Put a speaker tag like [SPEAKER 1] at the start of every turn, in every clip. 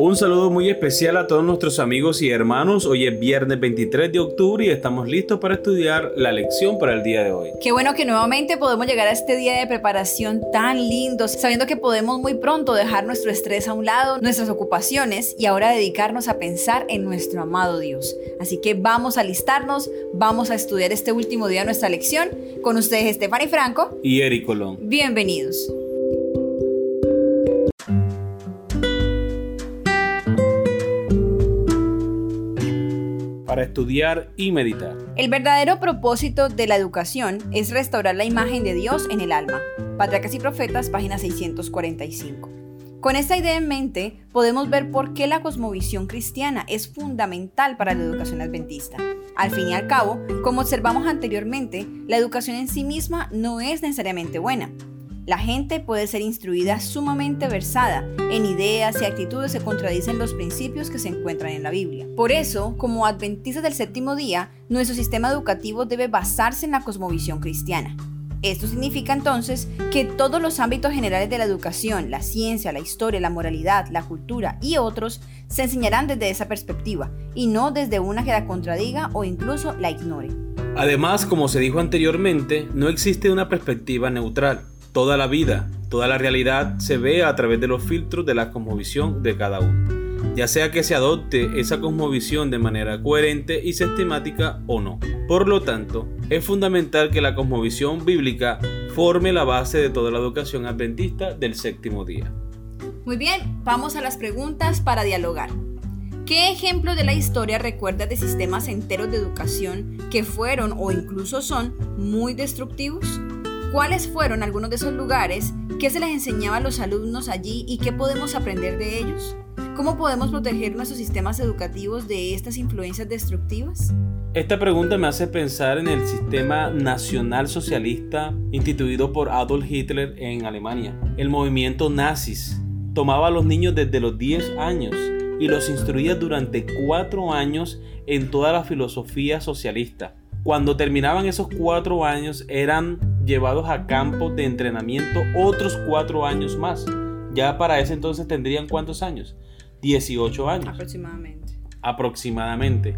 [SPEAKER 1] Un saludo muy especial a todos nuestros amigos y hermanos. Hoy es viernes 23 de octubre y estamos listos para estudiar la lección para el día de hoy.
[SPEAKER 2] Qué bueno que nuevamente podemos llegar a este día de preparación tan lindo, sabiendo que podemos muy pronto dejar nuestro estrés a un lado, nuestras ocupaciones y ahora dedicarnos a pensar en nuestro amado Dios. Así que vamos a alistarnos, vamos a estudiar este último día de nuestra lección. Con ustedes Stephanie Franco
[SPEAKER 1] y Eric Colón.
[SPEAKER 2] Bienvenidos.
[SPEAKER 1] Para estudiar y meditar.
[SPEAKER 2] El verdadero propósito de la educación es restaurar la imagen de Dios en el alma. Patriarcas y Profetas, página 645. Con esta idea en mente, podemos ver por qué la cosmovisión cristiana es fundamental para la educación adventista. Al fin y al cabo, como observamos anteriormente, la educación en sí misma no es necesariamente buena. La gente puede ser instruida sumamente versada en ideas y actitudes que contradicen los principios que se encuentran en la Biblia. Por eso, como adventistas del séptimo día, nuestro sistema educativo debe basarse en la cosmovisión cristiana. Esto significa entonces que todos los ámbitos generales de la educación, la ciencia, la historia, la moralidad, la cultura y otros se enseñarán desde esa perspectiva y no desde una que la contradiga o incluso la ignore.
[SPEAKER 1] Además, como se dijo anteriormente, no existe una perspectiva neutral toda la vida, toda la realidad se ve a través de los filtros de la cosmovisión de cada uno, ya sea que se adopte esa cosmovisión de manera coherente y sistemática o no. Por lo tanto, es fundamental que la cosmovisión bíblica forme la base de toda la educación adventista del séptimo día.
[SPEAKER 2] Muy bien, vamos a las preguntas para dialogar. ¿Qué ejemplo de la historia recuerdas de sistemas enteros de educación que fueron o incluso son muy destructivos? ¿Cuáles fueron algunos de esos lugares? ¿Qué se les enseñaba a los alumnos allí y qué podemos aprender de ellos? ¿Cómo podemos proteger nuestros sistemas educativos de estas influencias destructivas?
[SPEAKER 1] Esta pregunta me hace pensar en el sistema nacional socialista instituido por Adolf Hitler en Alemania. El movimiento nazis tomaba a los niños desde los 10 años y los instruía durante 4 años en toda la filosofía socialista. Cuando terminaban esos 4 años eran llevados a campos de entrenamiento otros cuatro años más. Ya para ese entonces tendrían cuántos años? 18 años.
[SPEAKER 2] Aproximadamente.
[SPEAKER 1] Aproximadamente.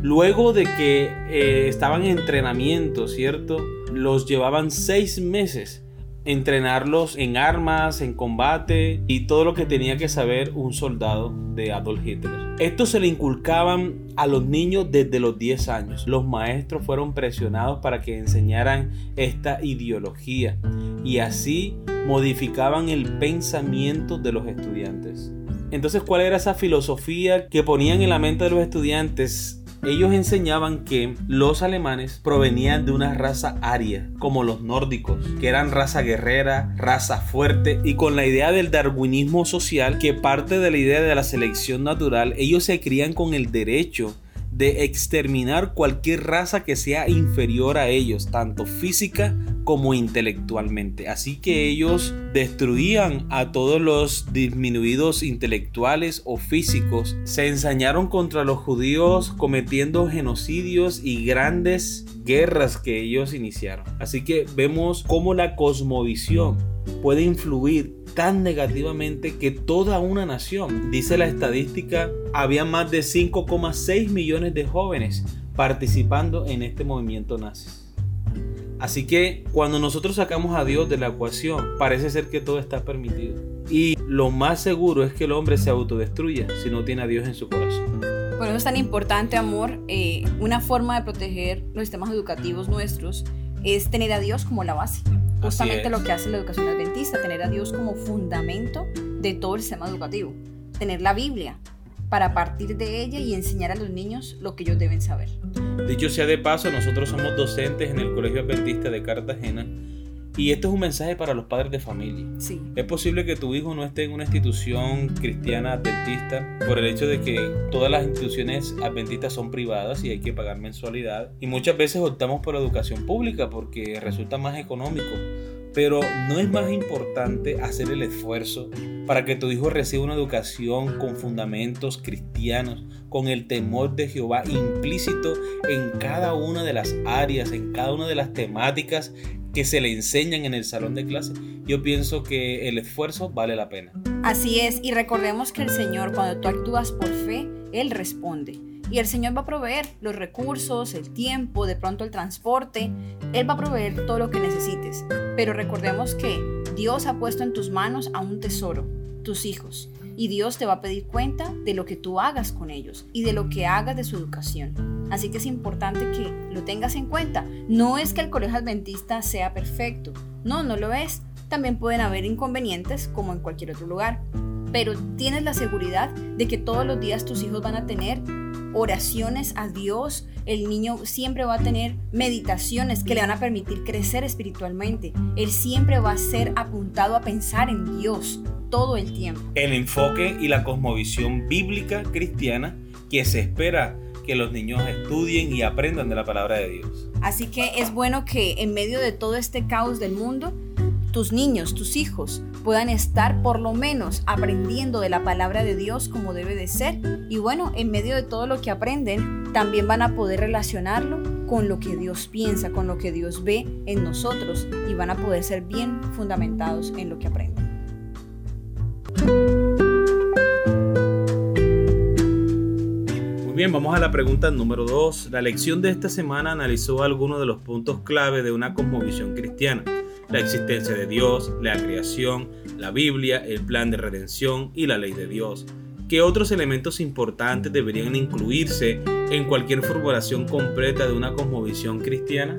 [SPEAKER 1] Luego de que eh, estaban en entrenamiento, ¿cierto? Los llevaban seis meses entrenarlos en armas, en combate y todo lo que tenía que saber un soldado de Adolf Hitler. Esto se le inculcaban a los niños desde los 10 años. Los maestros fueron presionados para que enseñaran esta ideología y así modificaban el pensamiento de los estudiantes. Entonces, ¿cuál era esa filosofía que ponían en la mente de los estudiantes? Ellos enseñaban que los alemanes provenían de una raza aria, como los nórdicos, que eran raza guerrera, raza fuerte, y con la idea del darwinismo social, que parte de la idea de la selección natural, ellos se crían con el derecho de exterminar cualquier raza que sea inferior a ellos, tanto física como intelectualmente. Así que ellos destruían a todos los disminuidos intelectuales o físicos. Se ensañaron contra los judíos cometiendo genocidios y grandes guerras que ellos iniciaron. Así que vemos cómo la cosmovisión puede influir tan negativamente que toda una nación, dice la estadística, había más de 5,6 millones de jóvenes participando en este movimiento nazi. Así que cuando nosotros sacamos a Dios de la ecuación, parece ser que todo está permitido. Y lo más seguro es que el hombre se autodestruya si no tiene a Dios en su corazón.
[SPEAKER 2] Por eso es tan importante, amor, eh, una forma de proteger los sistemas educativos nuestros es tener a Dios como la base. Justamente lo que hace la educación adventista, tener a Dios como fundamento de todo el sistema educativo. Tener la Biblia para partir de ella y enseñar a los niños lo que ellos deben saber.
[SPEAKER 1] Dicho sea de paso, nosotros somos docentes en el Colegio Adventista de Cartagena y esto es un mensaje para los padres de familia.
[SPEAKER 2] Sí.
[SPEAKER 1] Es posible que tu hijo no esté en una institución cristiana adventista por el hecho de que todas las instituciones adventistas son privadas y hay que pagar mensualidad. Y muchas veces optamos por la educación pública porque resulta más económico. Pero no es más importante hacer el esfuerzo para que tu hijo reciba una educación con fundamentos cristianos, con el temor de Jehová implícito en cada una de las áreas, en cada una de las temáticas que se le enseñan en el salón de clase, yo pienso que el esfuerzo vale la pena.
[SPEAKER 2] Así es, y recordemos que el Señor cuando tú actúas por fe, Él responde. Y el Señor va a proveer los recursos, el tiempo, de pronto el transporte. Él va a proveer todo lo que necesites. Pero recordemos que Dios ha puesto en tus manos a un tesoro, tus hijos. Y Dios te va a pedir cuenta de lo que tú hagas con ellos y de lo que hagas de su educación. Así que es importante que lo tengas en cuenta. No es que el colegio adventista sea perfecto. No, no lo es. También pueden haber inconvenientes como en cualquier otro lugar. Pero tienes la seguridad de que todos los días tus hijos van a tener oraciones a Dios, el niño siempre va a tener meditaciones que le van a permitir crecer espiritualmente. Él siempre va a ser apuntado a pensar en Dios todo el tiempo.
[SPEAKER 1] El enfoque y la cosmovisión bíblica cristiana que se espera que los niños estudien y aprendan de la palabra de Dios.
[SPEAKER 2] Así que es bueno que en medio de todo este caos del mundo, tus niños, tus hijos, puedan estar por lo menos aprendiendo de la palabra de Dios como debe de ser. Y bueno, en medio de todo lo que aprenden, también van a poder relacionarlo con lo que Dios piensa, con lo que Dios ve en nosotros y van a poder ser bien fundamentados en lo que aprenden.
[SPEAKER 1] Bien, vamos a la pregunta número 2. La lección de esta semana analizó algunos de los puntos clave de una cosmovisión cristiana la existencia de Dios, la creación, la Biblia, el plan de redención y la ley de Dios. ¿Qué otros elementos importantes deberían incluirse en cualquier formulación completa de una cosmovisión cristiana?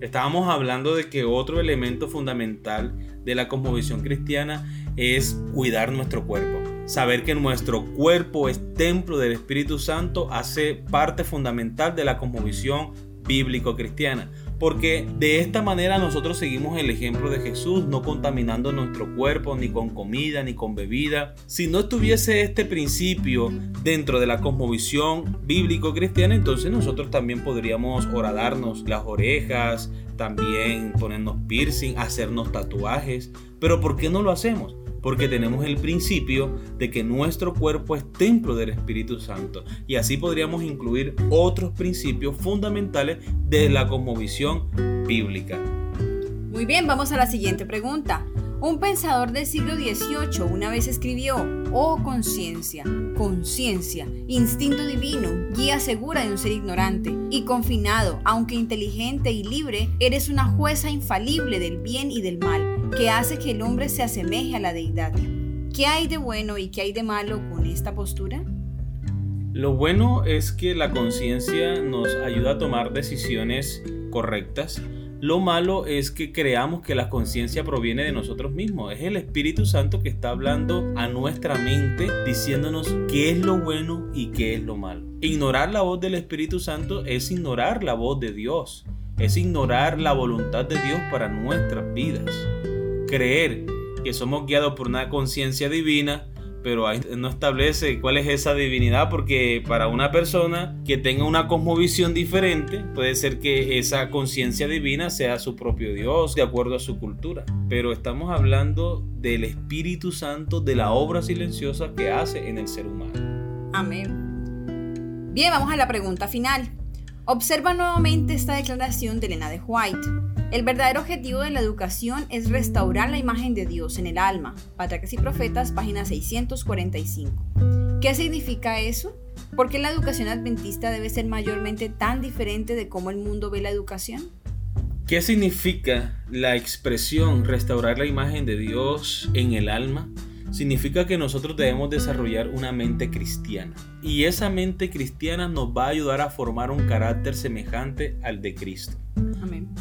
[SPEAKER 1] Estábamos hablando de que otro elemento fundamental de la cosmovisión cristiana es cuidar nuestro cuerpo. Saber que nuestro cuerpo es templo del Espíritu Santo hace parte fundamental de la cosmovisión bíblico-cristiana porque de esta manera nosotros seguimos el ejemplo de Jesús, no contaminando nuestro cuerpo ni con comida ni con bebida. Si no estuviese este principio dentro de la cosmovisión bíblico-cristiana, entonces nosotros también podríamos horadarnos las orejas, también ponernos piercing, hacernos tatuajes. Pero ¿por qué no lo hacemos? Porque tenemos el principio de que nuestro cuerpo es templo del Espíritu Santo. Y así podríamos incluir otros principios fundamentales de la cosmovisión bíblica.
[SPEAKER 2] Muy bien, vamos a la siguiente pregunta. Un pensador del siglo XVIII una vez escribió, oh conciencia, conciencia, instinto divino, guía segura de un ser ignorante y confinado, aunque inteligente y libre, eres una jueza infalible del bien y del mal que hace que el hombre se asemeje a la deidad. ¿Qué hay de bueno y qué hay de malo con esta postura?
[SPEAKER 1] Lo bueno es que la conciencia nos ayuda a tomar decisiones correctas. Lo malo es que creamos que la conciencia proviene de nosotros mismos. Es el Espíritu Santo que está hablando a nuestra mente diciéndonos qué es lo bueno y qué es lo malo. Ignorar la voz del Espíritu Santo es ignorar la voz de Dios. Es ignorar la voluntad de Dios para nuestras vidas creer que somos guiados por una conciencia divina, pero ahí no establece cuál es esa divinidad porque para una persona que tenga una cosmovisión diferente puede ser que esa conciencia divina sea su propio Dios de acuerdo a su cultura. Pero estamos hablando del Espíritu Santo, de la obra silenciosa que hace en el ser humano.
[SPEAKER 2] Amén. Bien, vamos a la pregunta final. Observa nuevamente esta declaración de Elena de White. El verdadero objetivo de la educación es restaurar la imagen de Dios en el alma. Patriarcas y Profetas, página 645. ¿Qué significa eso? ¿Por qué la educación adventista debe ser mayormente tan diferente de cómo el mundo ve la educación?
[SPEAKER 1] ¿Qué significa la expresión restaurar la imagen de Dios en el alma? Significa que nosotros debemos desarrollar una mente cristiana. Y esa mente cristiana nos va a ayudar a formar un carácter semejante al de Cristo.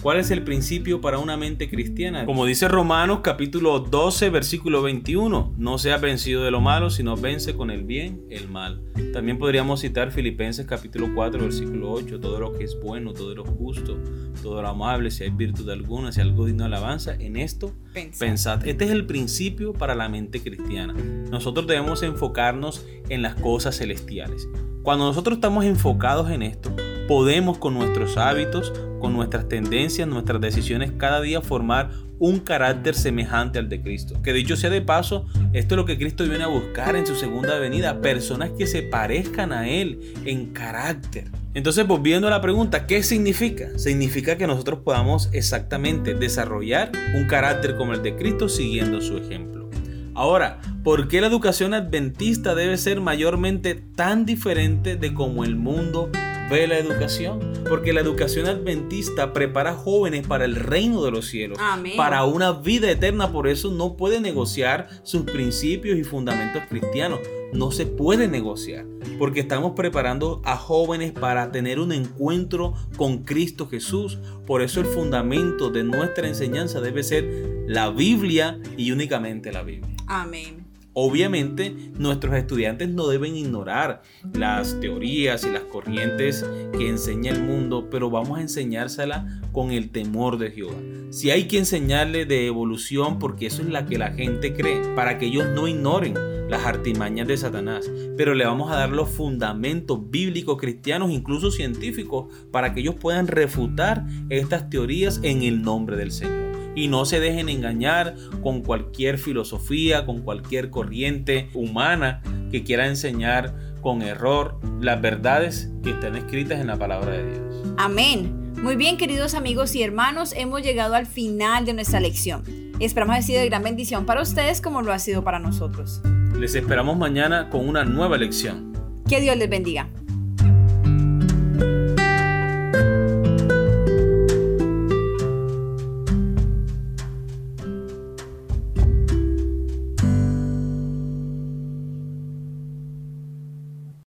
[SPEAKER 1] ¿Cuál es el principio para una mente cristiana? Como dice Romanos capítulo 12 versículo 21, no seas vencido de lo malo, sino vence con el bien el mal. También podríamos citar Filipenses capítulo 4 versículo 8, todo lo que es bueno, todo lo justo, todo lo amable, si hay virtud alguna, si algo digno de alabanza, en esto pensad. Este es el principio para la mente cristiana. Nosotros debemos enfocarnos en las cosas celestiales. Cuando nosotros estamos enfocados en esto, podemos con nuestros hábitos, con nuestras tendencias, nuestras decisiones cada día formar un carácter semejante al de Cristo. Que dicho sea de paso, esto es lo que Cristo viene a buscar en su segunda venida, personas que se parezcan a Él en carácter. Entonces, volviendo a la pregunta, ¿qué significa? Significa que nosotros podamos exactamente desarrollar un carácter como el de Cristo siguiendo su ejemplo. Ahora, ¿por qué la educación adventista debe ser mayormente tan diferente de como el mundo ve la educación? Porque la educación adventista prepara jóvenes para el reino de los cielos, para una vida eterna, por eso no puede negociar sus principios y fundamentos cristianos no se puede negociar, porque estamos preparando a jóvenes para tener un encuentro con Cristo Jesús. Por eso el fundamento de nuestra enseñanza debe ser la Biblia y únicamente la Biblia.
[SPEAKER 2] Amén.
[SPEAKER 1] Obviamente nuestros estudiantes no deben ignorar las teorías y las corrientes que enseña el mundo, pero vamos a enseñársela con el temor de Jehová. Si hay que enseñarle de evolución, porque eso es la que la gente cree, para que ellos no ignoren las artimañas de Satanás, pero le vamos a dar los fundamentos bíblicos, cristianos, incluso científicos, para que ellos puedan refutar estas teorías en el nombre del Señor. Y no se dejen engañar con cualquier filosofía, con cualquier corriente humana que quiera enseñar con error las verdades que están escritas en la palabra de Dios.
[SPEAKER 2] Amén. Muy bien, queridos amigos y hermanos, hemos llegado al final de nuestra lección. Esperamos ha sido de gran bendición para ustedes como lo ha sido para nosotros.
[SPEAKER 1] Les esperamos mañana con una nueva lección.
[SPEAKER 2] Que Dios les bendiga.